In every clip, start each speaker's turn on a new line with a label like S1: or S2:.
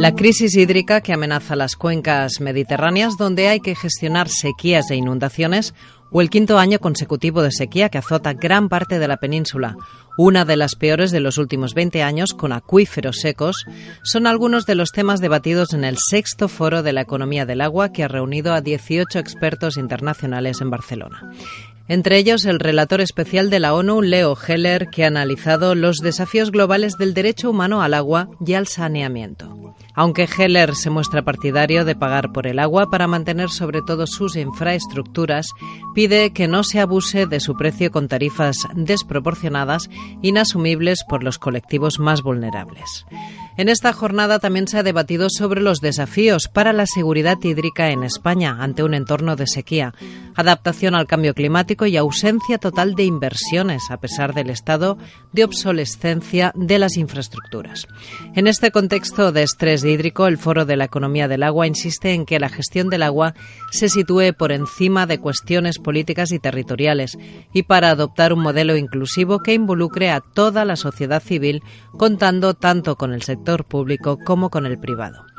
S1: La crisis hídrica que amenaza las cuencas mediterráneas donde hay que gestionar sequías e inundaciones o el quinto año consecutivo de sequía que azota gran parte de la península, una de las peores de los últimos 20 años con acuíferos secos, son algunos de los temas debatidos en el sexto foro de la economía del agua que ha reunido a 18 expertos internacionales en Barcelona. Entre ellos, el relator especial de la ONU, Leo Heller, que ha analizado los desafíos globales del derecho humano al agua y al saneamiento. Aunque Heller se muestra partidario de pagar por el agua para mantener sobre todo sus infraestructuras, pide que no se abuse de su precio con tarifas desproporcionadas, inasumibles por los colectivos más vulnerables. En esta jornada también se ha debatido sobre los desafíos para la seguridad hídrica en España ante un entorno de sequía, adaptación al cambio climático y ausencia total de inversiones a pesar del estado de obsolescencia de las infraestructuras. En este contexto de estrés hídrico, el Foro de la Economía del Agua insiste en que la gestión del agua se sitúe por encima de cuestiones políticas y territoriales y para adoptar un modelo inclusivo que involucre a toda la sociedad civil, contando tanto con el sector público como con el privado.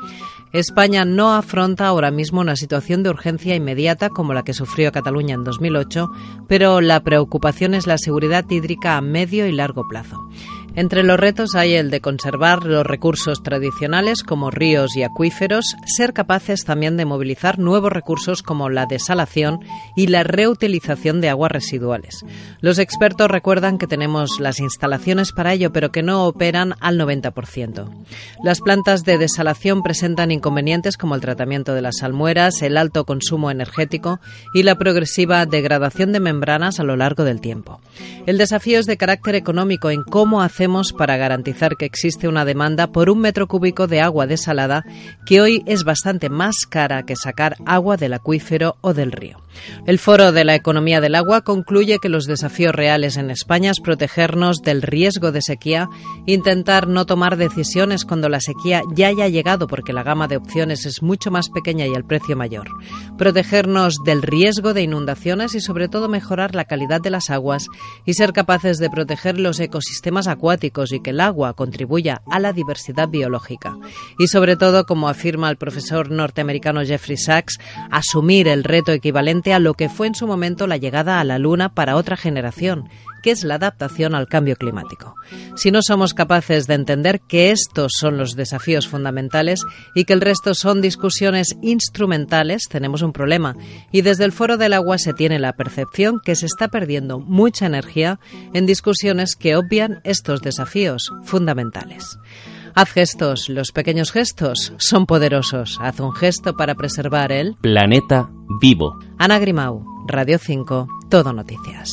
S1: España no afronta ahora mismo una situación de urgencia inmediata como la que sufrió Cataluña en 2008, pero la preocupación es la seguridad hídrica a medio y largo plazo. Entre los retos hay el de conservar los recursos tradicionales como ríos y acuíferos, ser capaces también de movilizar nuevos recursos como la desalación y la reutilización de aguas residuales. Los expertos recuerdan que tenemos las instalaciones para ello, pero que no operan al 90%. Las plantas de desalación presentan inconvenientes como el tratamiento de las salmueras, el alto consumo energético y la progresiva degradación de membranas a lo largo del tiempo. El desafío es de carácter económico en cómo hacer para garantizar que existe una demanda por un metro cúbico de agua desalada que hoy es bastante más cara que sacar agua del acuífero o del río. El Foro de la Economía del Agua concluye que los desafíos reales en España es protegernos del riesgo de sequía, intentar no tomar decisiones cuando la sequía ya haya llegado porque la gama de opciones es mucho más pequeña y el precio mayor, protegernos del riesgo de inundaciones y sobre todo mejorar la calidad de las aguas y ser capaces de proteger los ecosistemas y que el agua contribuya a la diversidad biológica. Y sobre todo, como afirma el profesor norteamericano Jeffrey Sachs, asumir el reto equivalente a lo que fue en su momento la llegada a la Luna para otra generación, que es la adaptación al cambio climático. Si no somos capaces de entender que estos son los desafíos fundamentales y que el resto son discusiones instrumentales, tenemos un problema. Y desde el Foro del Agua se tiene la percepción que se está perdiendo mucha energía en discusiones que obvian estos desafíos fundamentales. Haz gestos, los pequeños gestos son poderosos. Haz un gesto para preservar el
S2: planeta vivo.
S1: Ana Grimau, Radio 5, Todo Noticias.